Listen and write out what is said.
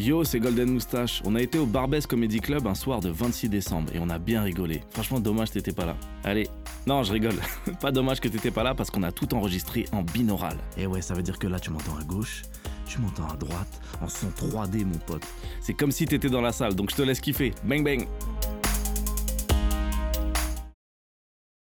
Yo, c'est Golden Moustache. On a été au Barbès Comedy Club un soir de 26 décembre et on a bien rigolé. Franchement, dommage t'étais pas là. Allez, non, je rigole. pas dommage que t'étais pas là parce qu'on a tout enregistré en binaural. Et ouais, ça veut dire que là, tu m'entends à gauche, tu m'entends à droite, en son 3D, mon pote. C'est comme si t'étais dans la salle, donc je te laisse kiffer. Bang bang